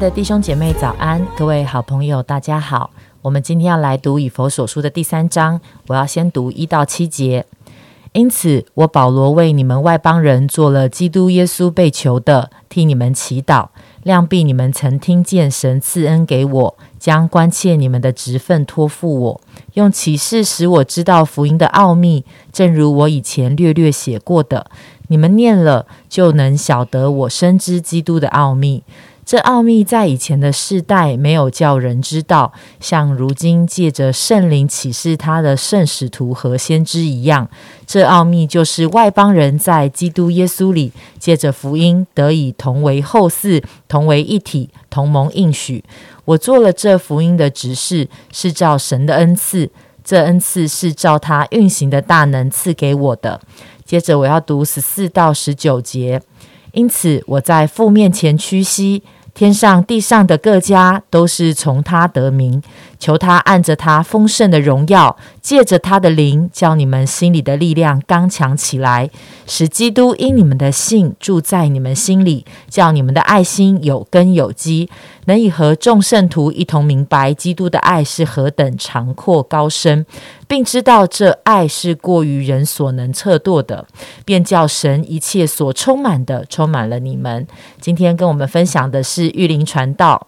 的弟兄姐妹早安，各位好朋友大家好。我们今天要来读以佛所书的第三章，我要先读一到七节。因此，我保罗为你们外邦人做了基督耶稣被囚的，替你们祈祷。量必你们曾听见神赐恩给我，将关切你们的职分托付我，用启示使我知道福音的奥秘，正如我以前略略写过的。你们念了，就能晓得我深知基督的奥秘。这奥秘在以前的世代没有叫人知道，像如今借着圣灵启示他的圣使徒和先知一样。这奥秘就是外邦人在基督耶稣里借着福音得以同为后嗣，同为一体，同盟应许。我做了这福音的执事，是照神的恩赐，这恩赐是照他运行的大能赐给我的。接着我要读十四到十九节，因此我在父面前屈膝。天上地上的各家都是从他得名，求他按着他丰盛的荣耀，借着他的灵，叫你们心里的力量刚强起来，使基督因你们的信住在你们心里，叫你们的爱心有根有基，能以和众圣徒一同明白基督的爱是何等长阔高深。并知道这爱是过于人所能测度的，便叫神一切所充满的充满了你们。今天跟我们分享的是玉林传道，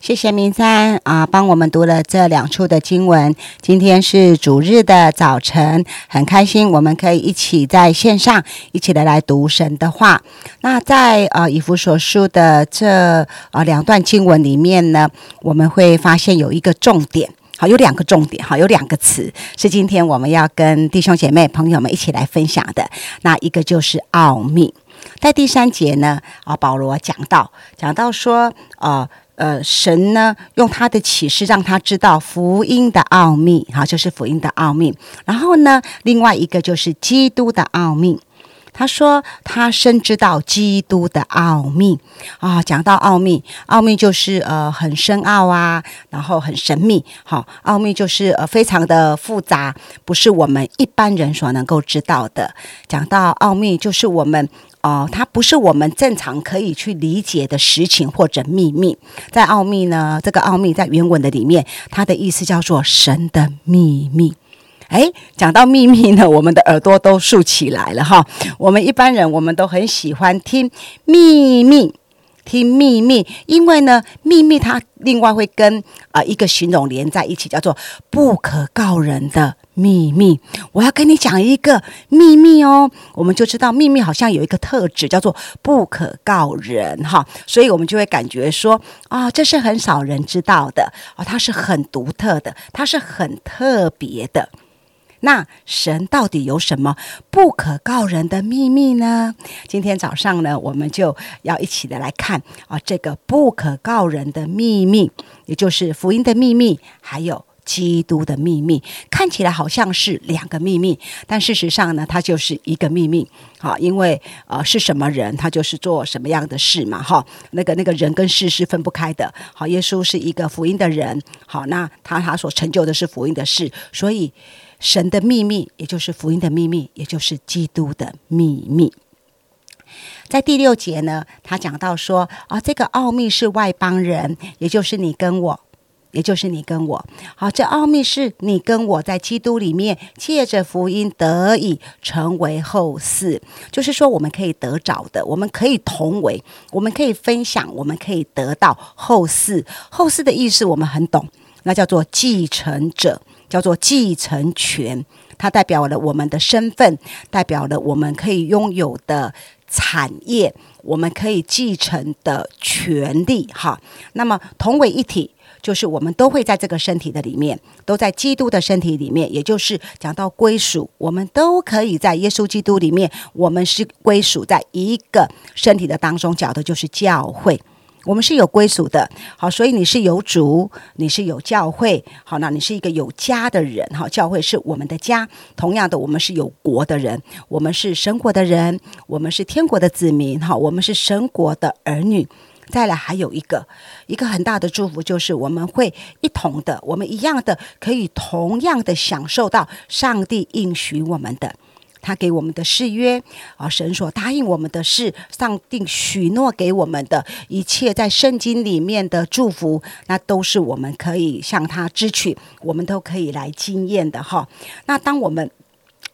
谢谢明山啊，帮我们读了这两处的经文。今天是主日的早晨，很开心我们可以一起在线上一起的来读神的话。那在呃以弗所书的这呃两段经文里面呢，我们会发现有一个重点。好，有两个重点，哈，有两个词是今天我们要跟弟兄姐妹朋友们一起来分享的。那一个就是奥秘，在第三节呢，啊，保罗讲到，讲到说，呃呃，神呢用他的启示让他知道福音的奥秘，好，就是福音的奥秘。然后呢，另外一个就是基督的奥秘。他说：“他深知道基督的奥秘啊，讲到奥秘，奥秘就是呃很深奥啊，然后很神秘。好，奥秘就是呃非常的复杂，不是我们一般人所能够知道的。讲到奥秘，就是我们哦，它不是我们正常可以去理解的实情或者秘密。在奥秘呢，这个奥秘在原文的里面，它的意思叫做神的秘密。”哎，讲到秘密呢，我们的耳朵都竖起来了哈。我们一般人，我们都很喜欢听秘密，听秘密，因为呢，秘密它另外会跟啊一个形容连在一起，叫做不可告人的秘密。我要跟你讲一个秘密哦，我们就知道秘密好像有一个特质叫做不可告人哈，所以我们就会感觉说啊，这是很少人知道的哦，它是很独特的，它是很特别的。那神到底有什么不可告人的秘密呢？今天早上呢，我们就要一起的来看啊，这个不可告人的秘密，也就是福音的秘密，还有基督的秘密。看起来好像是两个秘密，但事实上呢，它就是一个秘密。好，因为呃，是什么人，他就是做什么样的事嘛。哈，那个那个人跟事是分不开的。好，耶稣是一个福音的人。好，那他他所成就的是福音的事，所以。神的秘密，也就是福音的秘密，也就是基督的秘密。在第六节呢，他讲到说啊，这个奥秘是外邦人，也就是你跟我，也就是你跟我。好，这奥秘是你跟我在基督里面借着福音得以成为后嗣，就是说我们可以得着的，我们可以同为，我们可以分享，我们可以得到后嗣。后嗣的意思我们很懂，那叫做继承者。叫做继承权，它代表了我们的身份，代表了我们可以拥有的产业，我们可以继承的权利。哈，那么同为一体，就是我们都会在这个身体的里面，都在基督的身体里面，也就是讲到归属，我们都可以在耶稣基督里面，我们是归属在一个身体的当中，讲的就是教会。我们是有归属的，好，所以你是有主，你是有教会，好，那你是一个有家的人，哈，教会是我们的家。同样的，我们是有国的人，我们是神国的人，我们是天国的子民，哈，我们是神国的儿女。再来，还有一个一个很大的祝福，就是我们会一同的，我们一样的可以同样的享受到上帝应许我们的。他给我们的誓约啊，神所答应我们的事，上帝许诺给我们的一切，在圣经里面的祝福，那都是我们可以向他支取，我们都可以来经验的哈。那当我们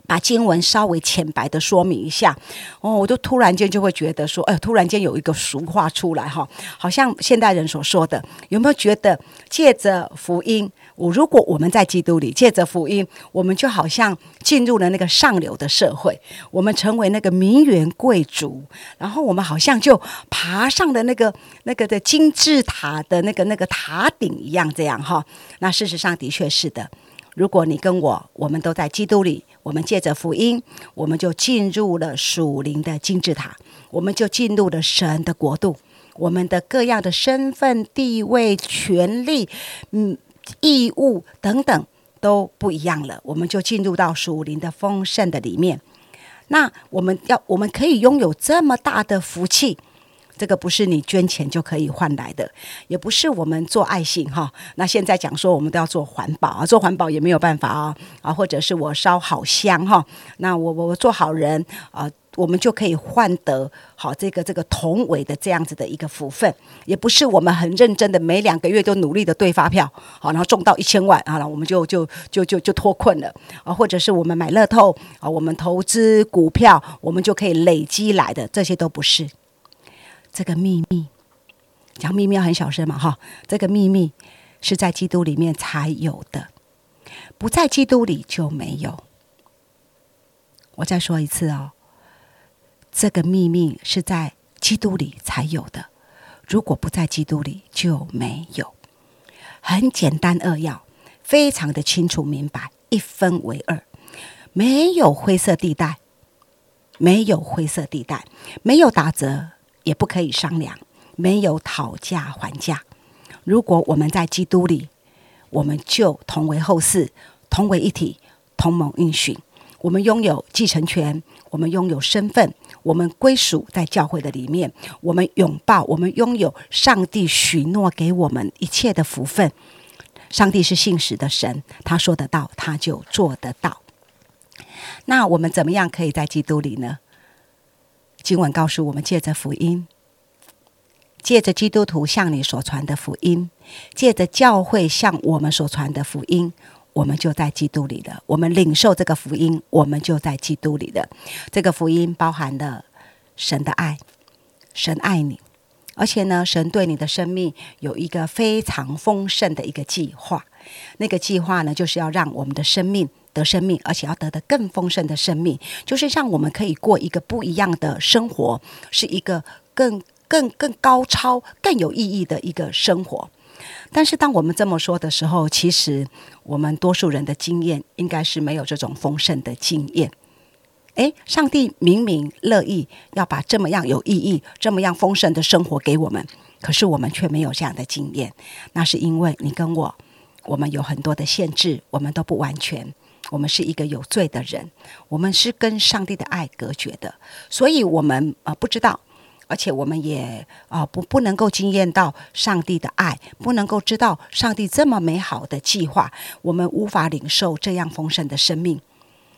把经文稍微浅白的说明一下，哦，我就突然间就会觉得说，哎，突然间有一个俗话出来哈，好像现代人所说的，有没有觉得借着福音，我如果我们在基督里借着福音，我们就好像进入了那个上流的社会，我们成为那个名媛贵族，然后我们好像就爬上了那个那个的金字塔的那个那个塔顶一样，这样哈，那事实上的确是的。如果你跟我，我们都在基督里，我们借着福音，我们就进入了属灵的金字塔，我们就进入了神的国度，我们的各样的身份、地位、权利、嗯、义务等等都不一样了，我们就进入到属灵的丰盛的里面。那我们要，我们可以拥有这么大的福气。这个不是你捐钱就可以换来的，也不是我们做爱心哈。那现在讲说我们都要做环保啊，做环保也没有办法啊啊，或者是我烧好香哈，那我我我做好人啊，我们就可以换得好这个这个同伟的这样子的一个福分，也不是我们很认真的每两个月都努力的兑发票好，然后中到一千万啊，我们就就就就就脱困了啊，或者是我们买乐透啊，我们投资股票，我们就可以累积来的，这些都不是。这个秘密，讲秘密要很小声嘛，哈。这个秘密是在基督里面才有的，不在基督里就没有。我再说一次哦，这个秘密是在基督里才有的，如果不在基督里就没有。很简单扼要，非常的清楚明白，一分为二，没有灰色地带，没有灰色地带，没有打折。也不可以商量，没有讨价还价。如果我们在基督里，我们就同为后嗣，同为一体，同盟运行。我们拥有继承权，我们拥有身份，我们归属在教会的里面。我们拥抱，我们拥有上帝许诺给我们一切的福分。上帝是信实的神，他说得到，他就做得到。那我们怎么样可以在基督里呢？经文告诉我们，借着福音，借着基督徒向你所传的福音，借着教会向我们所传的福音，我们就在基督里了。我们领受这个福音，我们就在基督里了。这个福音包含了神的爱，神爱你，而且呢，神对你的生命有一个非常丰盛的一个计划。那个计划呢，就是要让我们的生命。得生命，而且要得的更丰盛的生命，就是让我们可以过一个不一样的生活，是一个更更更高超、更有意义的一个生活。但是，当我们这么说的时候，其实我们多数人的经验应该是没有这种丰盛的经验。诶，上帝明明乐意要把这么样有意义、这么样丰盛的生活给我们，可是我们却没有这样的经验。那是因为你跟我，我们有很多的限制，我们都不完全。我们是一个有罪的人，我们是跟上帝的爱隔绝的，所以我们啊不知道，而且我们也啊不不能够经验到上帝的爱，不能够知道上帝这么美好的计划，我们无法领受这样丰盛的生命。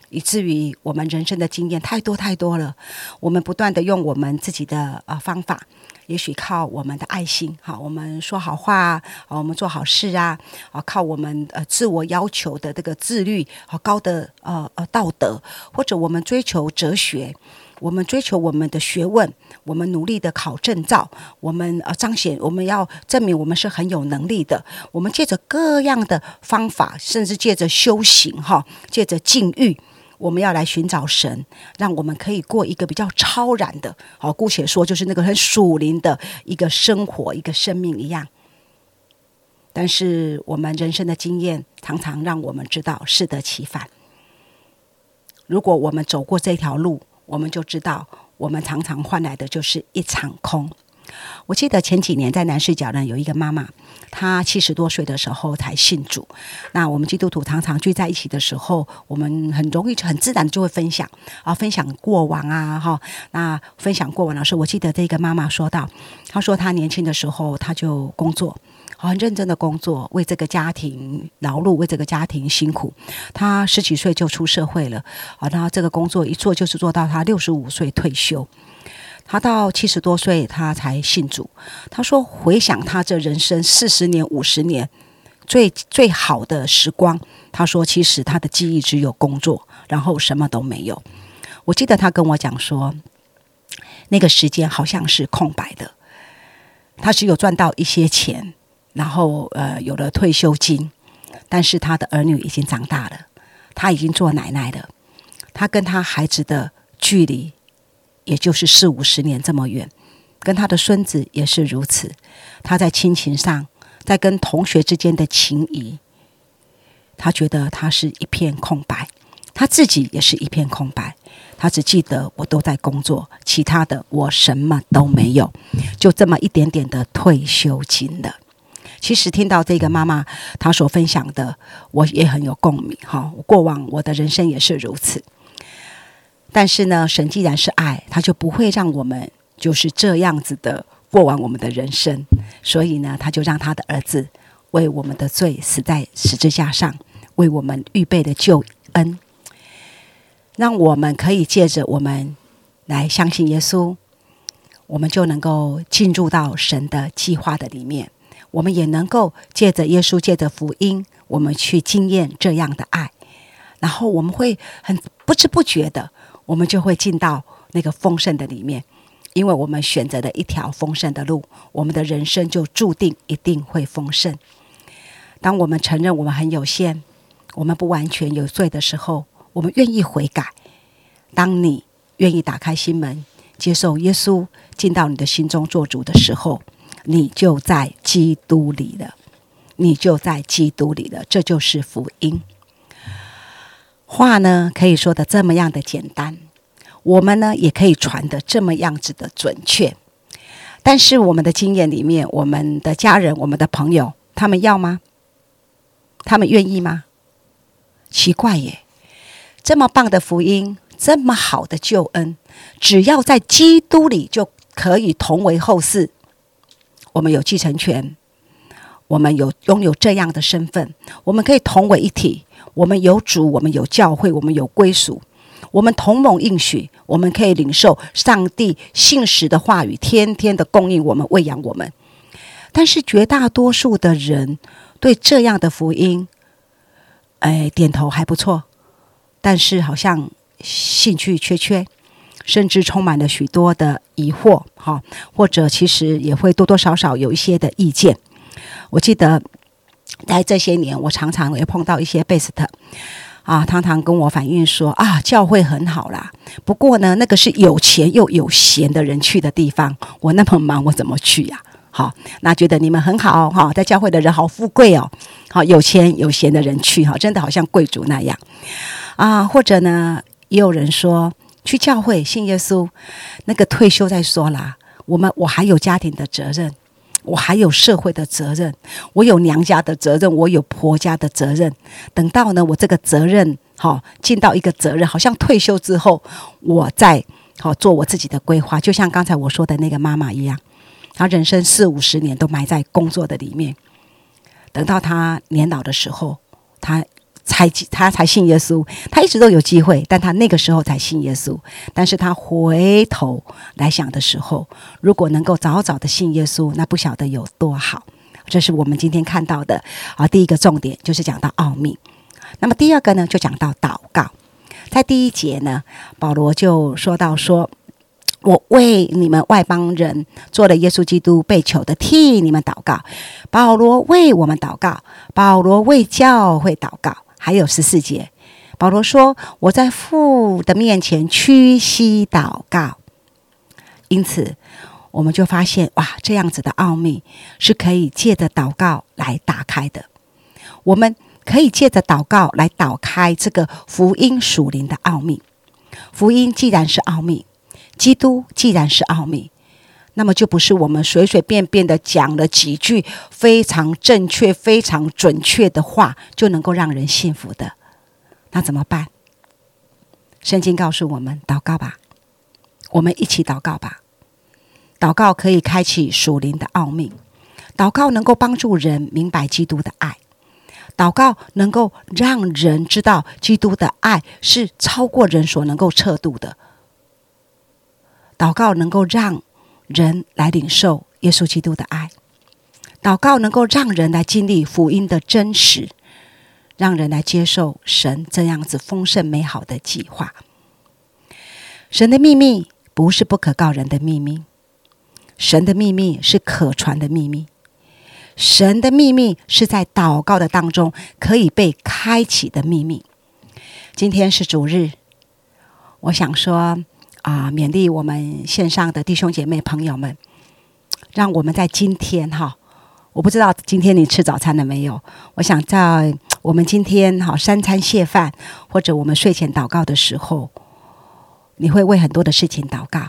以至于我们人生的经验太多太多了，我们不断的用我们自己的呃方法，也许靠我们的爱心，好，我们说好话啊，我们做好事啊，啊，靠我们呃自我要求的这个自律和高的呃呃道德，或者我们追求哲学，我们追求我们的学问，我们努力的考证照，我们呃彰显我们要证明我们是很有能力的，我们借着各样的方法，甚至借着修行哈，借着禁欲。我们要来寻找神，让我们可以过一个比较超然的，好，姑且说就是那个很属灵的一个生活，一个生命一样。但是我们人生的经验常常让我们知道适得其反。如果我们走过这条路，我们就知道，我们常常换来的就是一场空。我记得前几年在南市角呢，有一个妈妈，他七十多岁的时候才信主。那我们基督徒常常聚在一起的时候，我们很容易、很自然就会分享啊，分享过往啊，哈。那分享过往的时候，我记得这个妈妈说到，她说她年轻的时候，她就工作很认真的工作，为这个家庭劳碌，为这个家庭辛苦。他十几岁就出社会了，啊，那这个工作一做就是做到他六十五岁退休。他到七十多岁，他才信主。他说：“回想他这人生四十年、五十年最最好的时光，他说其实他的记忆只有工作，然后什么都没有。我记得他跟我讲说，那个时间好像是空白的，他只有赚到一些钱，然后呃有了退休金，但是他的儿女已经长大了，他已经做奶奶了，他跟他孩子的距离。”也就是四五十年这么远，跟他的孙子也是如此。他在亲情上，在跟同学之间的情谊，他觉得他是一片空白。他自己也是一片空白。他只记得我都在工作，其他的我什么都没有，就这么一点点的退休金了。其实听到这个妈妈她所分享的，我也很有共鸣。哈，过往我的人生也是如此。但是呢，神既然是爱，他就不会让我们就是这样子的过完我们的人生。所以呢，他就让他的儿子为我们的罪死在十字架上，为我们预备的救恩，让我们可以借着我们来相信耶稣，我们就能够进入到神的计划的里面。我们也能够借着耶稣，借着福音，我们去经验这样的爱，然后我们会很不知不觉的。我们就会进到那个丰盛的里面，因为我们选择了一条丰盛的路，我们的人生就注定一定会丰盛。当我们承认我们很有限，我们不完全有罪的时候，我们愿意悔改。当你愿意打开心门，接受耶稣进到你的心中做主的时候，你就在基督里了，你就在基督里了，这就是福音。话呢可以说的这么样的简单，我们呢也可以传的这么样子的准确，但是我们的经验里面，我们的家人、我们的朋友，他们要吗？他们愿意吗？奇怪耶！这么棒的福音，这么好的救恩，只要在基督里就可以同为后世。我们有继承权，我们有拥有这样的身份，我们可以同为一体。我们有主，我们有教会，我们有归属，我们同盟应许，我们可以领受上帝信实的话语，天天的供应我们，喂养我们。但是绝大多数的人对这样的福音，哎，点头还不错，但是好像兴趣缺缺，甚至充满了许多的疑惑，哈，或者其实也会多多少少有一些的意见。我记得。在这些年，我常常也碰到一些贝斯特啊，常常跟我反映说啊，教会很好啦，不过呢，那个是有钱又有闲的人去的地方，我那么忙，我怎么去呀？好，那觉得你们很好哈，在教会的人好富贵哦，好有钱有闲的人去哈，真的好像贵族那样啊，或者呢，也有人说去教会信耶稣，那个退休再说啦，我们我还有家庭的责任。我还有社会的责任，我有娘家的责任，我有婆家的责任。等到呢，我这个责任好尽到一个责任，好像退休之后，我再好做我自己的规划。就像刚才我说的那个妈妈一样，她人生四五十年都埋在工作的里面，等到她年老的时候，她。才他才信耶稣，他一直都有机会，但他那个时候才信耶稣。但是他回头来想的时候，如果能够早早的信耶稣，那不晓得有多好。这是我们今天看到的啊，第一个重点就是讲到奥秘。那么第二个呢，就讲到祷告。在第一节呢，保罗就说到说。我为你们外邦人做了耶稣基督被囚的，替你们祷告。保罗为我们祷告，保罗为教会祷告。还有十四节，保罗说：“我在父的面前屈膝祷告。”因此，我们就发现，哇，这样子的奥秘是可以借着祷告来打开的。我们可以借着祷告来打开这个福音属灵的奥秘。福音既然是奥秘，基督既然是奥秘。那么就不是我们随随便便的讲了几句非常正确、非常准确的话就能够让人信服的，那怎么办？圣经告诉我们：祷告吧，我们一起祷告吧。祷告可以开启属灵的奥秘，祷告能够帮助人明白基督的爱，祷告能够让人知道基督的爱是超过人所能够测度的。祷告能够让人来领受耶稣基督的爱，祷告能够让人来经历福音的真实，让人来接受神这样子丰盛美好的计划。神的秘密不是不可告人的秘密，神的秘密是可传的秘密，神的秘密是在祷告的当中可以被开启的秘密。今天是主日，我想说啊，勉励我们线上的弟兄姐妹朋友们，让我们在今天哈，我不知道今天你吃早餐了没有？我想在我们今天哈三餐谢饭，或者我们睡前祷告的时候。你会为很多的事情祷告，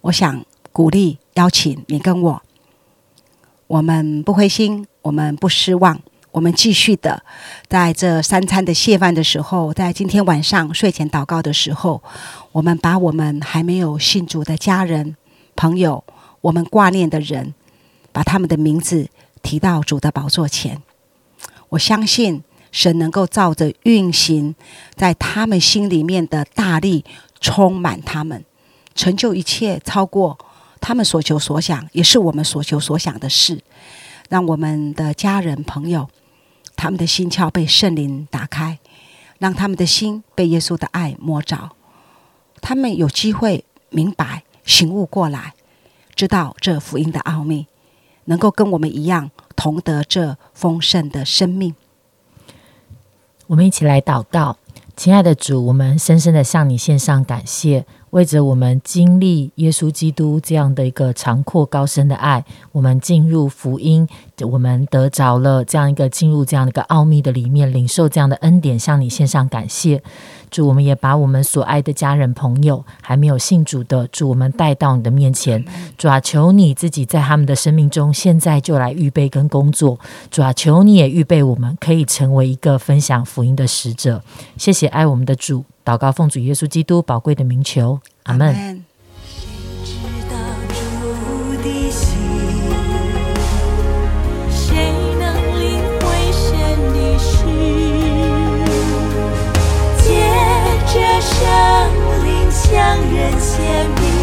我想鼓励、邀请你跟我，我们不灰心，我们不失望，我们继续的在这三餐的谢饭的时候，在今天晚上睡前祷告的时候，我们把我们还没有信主的家人、朋友，我们挂念的人，把他们的名字提到主的宝座前，我相信神能够照着运行在他们心里面的大力。充满他们，成就一切超过他们所求所想，也是我们所求所想的事。让我们的家人朋友，他们的心窍被圣灵打开，让他们的心被耶稣的爱摸着，他们有机会明白醒悟过来，知道这福音的奥秘，能够跟我们一样同得这丰盛的生命。我们一起来祷告。亲爱的主，我们深深的向你献上感谢。为着我们经历耶稣基督这样的一个长阔高深的爱，我们进入福音，我们得着了这样一个进入这样的一个奥秘的里面，领受这样的恩典，向你献上感谢。祝我们也把我们所爱的家人、朋友，还没有信主的。祝我们带到你的面前，主啊，求你自己，在他们的生命中现在就来预备跟工作。主啊，求你也预备我们可以成为一个分享福音的使者。谢谢爱我们的主，祷告奉主耶稣基督宝贵的名求。阿门。天边